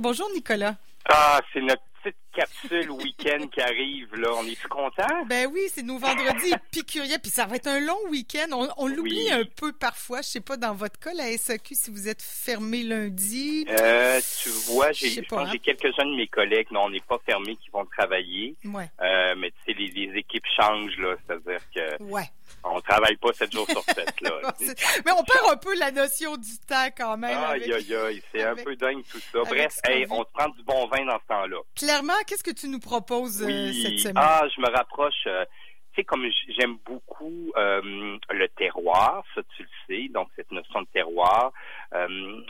Bonjour Nicolas. Ah, c'est notre petite capsule week-end qui arrive, là. On est content? Ben oui, c'est nos vendredis épicuriens, puis ça va être un long week-end. On, l'oublie Oui. un peu parfois. Je sais pas, dans votre cas, la SAQ, si vous êtes fermé lundi. Euh, tu vois, j'ai, hein. j'ai quelques-uns de mes collègues, non, on n'est pas fermés, qui vont travailler. Ouais. Euh, mais tu sais, les, les équipes changent, là. C'est-à-dire que Ouais. On travaille pas 7 jours sur 7, là. Mais on perd un peu la notion du temps quand même. Aïe, aïe, aïe, c'est un peu dingue tout ça. Bref, hey, on se prend du bon vin dans ce temps-là. Clairement, qu'est-ce que tu nous proposes euh, cette semaine? Ah, je me rapproche. euh, tu sais, comme j'aime beaucoup euh, le terroir, ça tu le sais, donc cette notion de terroir. Euh,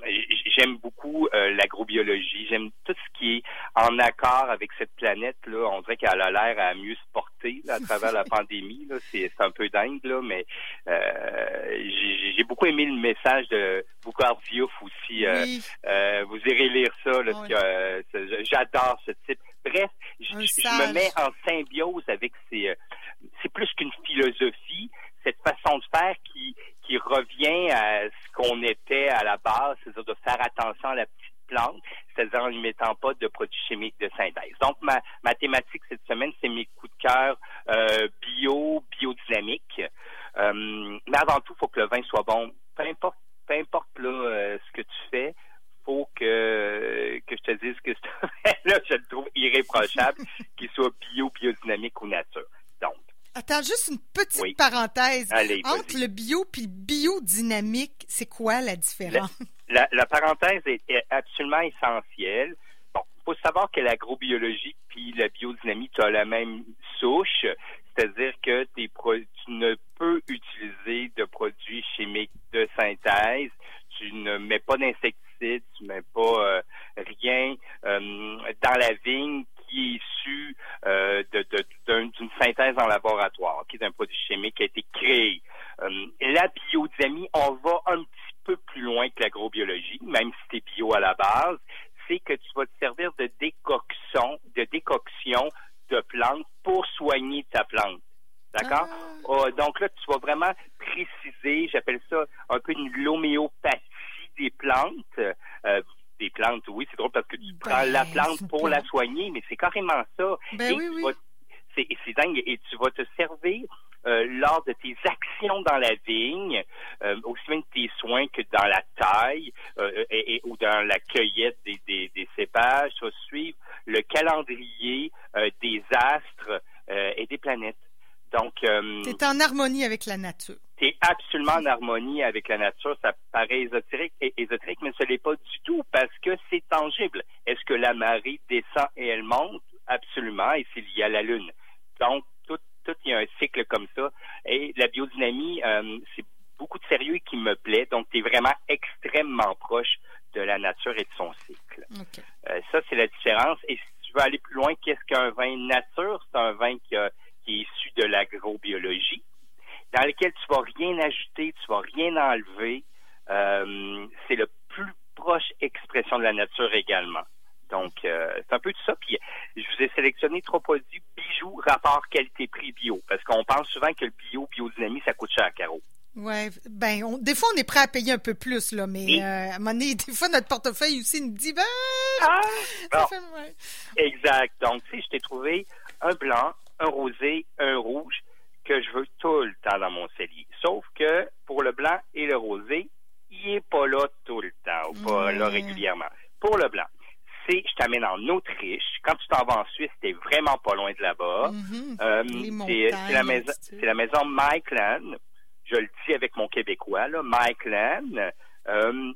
j'aime beaucoup euh, l'agrobiologie. J'aime tout ce qui est en accord avec cette planète. Là, on dirait qu'elle a l'air à mieux se porter là, à travers la pandémie. Là, c'est c'est un peu dingue là, mais euh, j'ai j'ai beaucoup aimé le message de Boucard Diouf aussi. euh, oui, euh, vous irez lire ça. Là, euh, J'adore ce type. Bref, je, je me mets en symbiose avec ces. C'est plus qu'une philosophie, cette façon de faire qui qui revient à ce qu'on était à la base, c'est-à-dire de faire attention à la petite plante, c'est-à-dire en ne mettant pas de produits chimiques de synthèse. Donc ma, ma thématique cette semaine, c'est mes coups de cœur euh, bio, biodynamique. Euh, mais avant tout, il faut que le vin soit bon. Peu importe, peu importe là, euh, ce que tu fais, faut que que je te dise que ce vin-là, je le trouve irréprochable, qu'il soit bio, biodynamique ou nature. Attends, juste une petite Oui. parenthèse. allez. Entre le bio puis le biodynamique, c'est quoi la différence? La, la parenthèse est, est absolument essentielle. Bon, faut savoir que l'agrobiologie puis la biodynamie, tu as la même souche, c'est-à-dire que tes tu ne peux utiliser de produits chimiques de synthèse, tu ne mets pas d'insecticides, tu mets pas euh, rien euh, dans la vigne qui est issu euh, de- de- d'un- d'une synthèse en laboratoire, qui est d'un produit chimique qui a été créé. Euh, la biodynamie, on va un petit peu plus loin que l'agrobiologie, même si c'est bio à la base, c'est que tu vas te servir de décoction, de décoction pour soigner ta plante. D'accord? Ah. Ah, donc là, tu vas vraiment préciser, j'appelle ça un peu une l'homéopathie des plantes. Euh, des plantes, oui, c'est drôle parce que tu Ben, prends la c'est plante pour la soigner, mais c'est carrément ça. Ben Et oui, oui. c'est dingue. Et tu vas te servir euh, lors de tes actions dans la vigne, euh, aussi bien de tes soins que dans la taille euh, et, et- ou dans la cueillette des, des, des cépages. Tu vas suivre le calendrier des astres euh, et des planètes. Donc, euh, T'es en harmonie avec la nature. tu es absolument en harmonie avec la nature. Ça paraît ésotérique, ésotérique mais ce n'est pas du tout parce que c'est tangible. Est-ce que la marée descend et elle monte? Absolument, et c'est lié à la Lune. Donc, tout, tout il y a un cycle comme ça. Et la biodynamie, euh, c'est beaucoup de sérieux qui me plaît. Donc, tu es vraiment extrêmement proche de la nature et de son cycle. Euh, ça, c'est la différence. Et tu veux aller plus loin, qu'est-ce qu'un vin nature? C'est un vin qui, a- est issu de l'agrobiologie, dans lequel tu vas rien ajouter, tu vas rien enlever. Euh, c'est le plus proche expression de la nature également. Donc, euh, c'est un peu tout ça. Puis, je vous ai sélectionné trois produits bijoux, rapport qualité-prix bio. Parce qu'on pense souvent que le bio, biodynamie, ça coûte cher, Caro. Ouais, ben, on- des fois, on est prêt à payer un peu plus, là, mais Oui. euh, à un moment donné, des fois, notre portefeuille aussi nous dit, ben, Ah! Bon. fait, ouais. Exact. Donc, tu sais, je t'ai trouvé un blanc, un rosé, un rouge que je veux tout le temps dans mon cellier. Sauf que pour le blanc et le rosé, il est pas là tout le temps ou pas là régulièrement. Pour le blanc, c'est je t'amène en Autriche. Quand tu t'en vas en Suisse, t'es vraiment pas loin de là-bas. Mhm. Euh, c'est la maison, c'est la maison Mike Land. Je le dis avec mon québécois, Mike Land. Euh,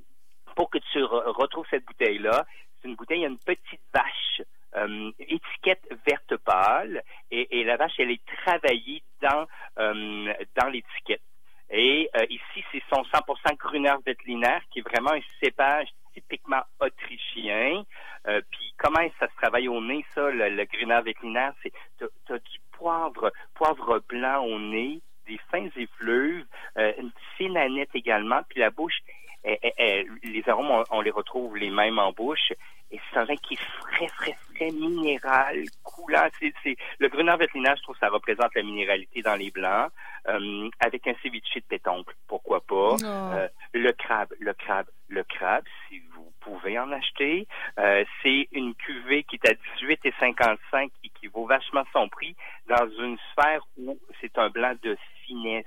pour que tu re- retrouves cette bouteille-là, c'est une bouteille, il y a une petite vache, euh, étiquette verte pâle, et, la vache, elle est travaillée dans euh, dans l'étiquette. Et euh, ici, c'est son 100% Gruner Veltliner, qui est vraiment un cépage typiquement autrichien. Puis comment ça se travaille au nez, ça, le, le Gruner c'est t'as, t'as du poivre, poivre blanc au nez, des fins effluves, euh, une fine aneth également, puis la bouche, elle- elle- elle- les arômes, on, on les retrouve les mêmes en bouche. Et c'est un vin qui est frais, frais, frais, minéral, coulant. C'est, c'est, le Gruner Veltliner, je trouve ça représente la minéralité dans les blancs, euh, avec un ceviche de pétoncle, pourquoi pas. Oh. Euh, le crabe, le crabe, le crabe, si vous pouvez pouvez en acheter. Euh, c'est une cuvée qui est à 18,55 et qui vaut vachement son prix dans une sphère où c'est un blanc de finesse,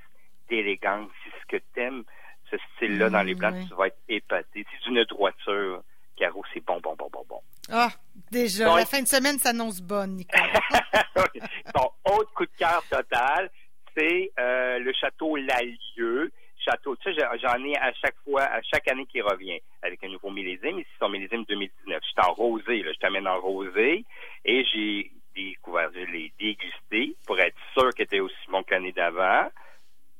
d'élégance. Si ce que t'aimes, ce style-là dans les blancs, tu vas être épaté. C'est d'une droiture. Caro, c'est bon, bon, bon, bon, bon. Ah, déjà, la fin de semaine s'annonce bonne, Nicolas. Ton autre coup de cœur total, c'est euh, le château Lalieu. Château, tu sais, j'en ai à chaque fois, à chaque année qui revient, avec un nouveau millésime. Ici, c'est millésime 2019. Je suis en rosé, là. Je t'amène en rosé. Et j'ai découvert, je l'ai dégusté pour être sûr qu'il était aussi bon d'avant.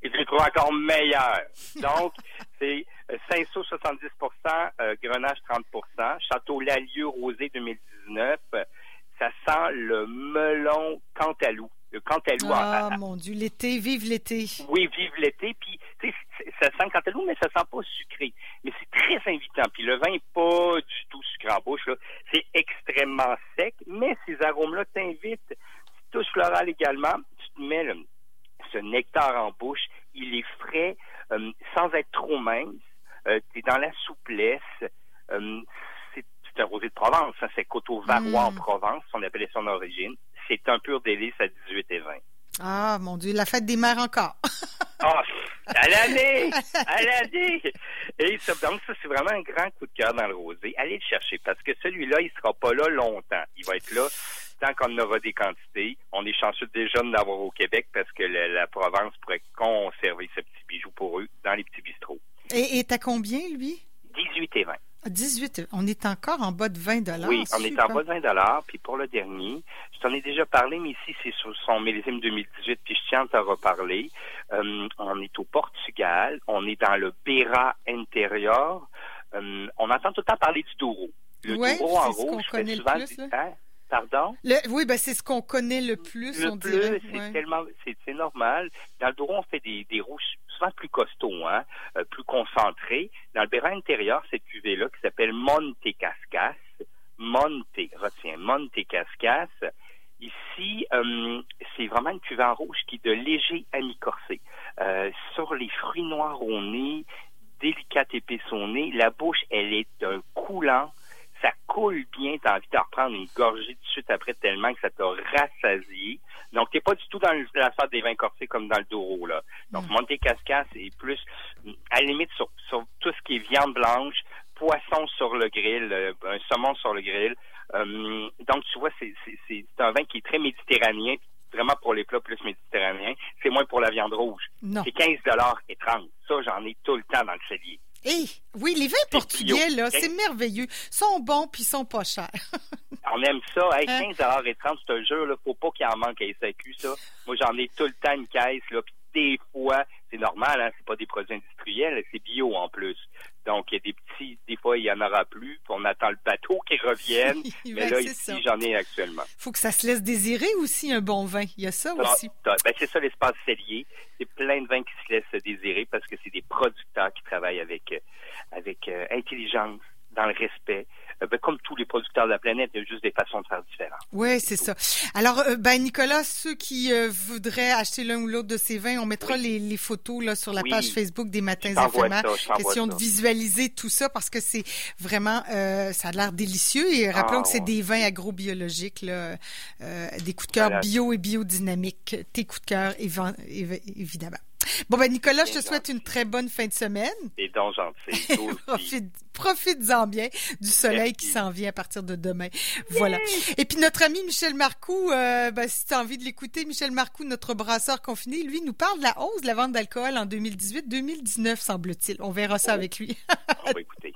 Et je le trouve encore meilleur. Donc, c'est Saint-Saul 70% euh, Grenache 30% Château Lalieu Rosé 2019. Ça sent le melon Cantalou. Le Cantalou. Ah, mon Dieu, l'été, vive l'été. Oui, vive l'été. Puis, tu sais, ça sent le Cantalou, mais ça sent pas sucré. Mais c'est très invitant. Puis le vin n'est pas du tout sucré en bouche. C'est extrêmement sec, mais ces arômes-là t'invitent. Touche floral également. Tu te mets ce nectar en bouche. Il est frais, euh, sans être trop mince. Euh, tu es dans la souplesse. Euh, c'est un rosé de Provence. Hein, c'est Coteau-Varois en mm. Provence, son appellation d'origine. C'est un pur délice à 18 et 20. Ah, mon Dieu, la fête des mères encore. Ah, à l'année! À l'année! Et ça, donc, ça, c'est vraiment un grand coup de cœur dans le rosé. Allez le chercher parce que celui-là, il sera pas là longtemps. Il va être là tant qu'on aura des quantités. On est chanceux déjà de l'avoir au Québec parce que la, Provence pourrait conserver ce petit bijou pour eux dans les petits bistrots. Et, et à combien, lui? 18 et 20. 18, on est encore en bas de 20 Oui, on est en bas de 20 Puis pour le dernier, je t'en ai déjà parlé, mais ici, c'est sur son millésime 2018, puis je tiens à t'en reparler. Euh, on est au Portugal, on est dans le Beira intérieur. Euh, on entend tout le temps parler du Douro. Le Douro en rouge, fait souvent... Plus, hein? Pardon? oui, ben c'est ce qu'on connaît le plus, le plus, c'est tellement, c'est normal. Dans le Douro, on fait des, des rouges souvent plus costauds, hein, euh, plus concentrés. Dans le Bérin intérieur, cette cuvée-là qui s'appelle Monte Cascas, Monte, retiens, Monte Cascas. Ici, euh, c'est vraiment une cuvée en rouge qui est de léger ami-corsé. Euh, sur les fruits noirs au nez, délicate épice au nez, la bouche, elle est d'un coulant coule bien, tu as envie de reprendre une gorgée tout de suite après tellement que ça t'a rassasié. Donc, t'es pas du tout dans la phase des vins corsés comme dans le Douro, là. Donc, mm. Monte Cascas est plus, à la limite, sur, tout ce qui est viande blanche, poisson sur le grill, euh, un saumon sur le grill. Euh, donc, tu vois, c'est un vin qui est très méditerranéen, vraiment pour les plats plus méditerranéens. C'est moins pour la viande rouge. C'est 15 et 30. Ça, j'en ai tout le temps dans le cellier. Eh, oui, les vins portugais, là, c'est merveilleux. Ils sont bons puis ils sont pas chers. On aime ça. Hey, 15 hein? et 30, c'est un jeu, là. Faut pas qu'il en manque à SAQ, ça. Moi, j'en ai tout le temps une caisse, là. Puis des fois, c'est normal, hein, c'est pas des produits industriels, c'est bio en plus. Donc, il y a des petits, des fois, il y en aura plus, puis on attend le bateau qui revienne. mais ben, là, ici, j'en ai actuellement. faut que ça se laisse désirer aussi, un bon vin. Il y a ça aussi. Ben, c'est ça, l'espace cellier. C'est plein de vins qui se laissent désirer parce que c'est des producteurs qui travaillent avec, euh, avec euh, intelligence, dans le respect. Euh, ben, comme tous les producteurs de la planète, il y a juste des façons de faire différentes. Oui, c'est ça. Alors, euh, ben Nicolas, ceux qui euh, voudraient acheter l'un ou l'autre de ces vins, on mettra les, les, photos là sur la page Facebook des Matins éphémères. Question de visualiser tout ça parce que c'est vraiment, ça a l'air délicieux. Et rappelons ah, que c'est des vins agrobiologiques, là, des coups de cœur bio et biodynamiques. Tes coups de cœur, évidemment. Bon, ben, Nicolas, je te souhaite une très bonne fin de semaine. Et donc, gentil. Profite-en bien du soleil qui s'en vient à partir de demain. Voilà. Et puis, notre ami Michel Marcoux, euh, ben, si tu as envie de l'écouter, Michel Marcoux, notre brasseur confiné, lui, nous parle de la hausse de la vente d'alcool en 2018-2019, semble-t-il. On verra ça oh. avec lui. On va écouter.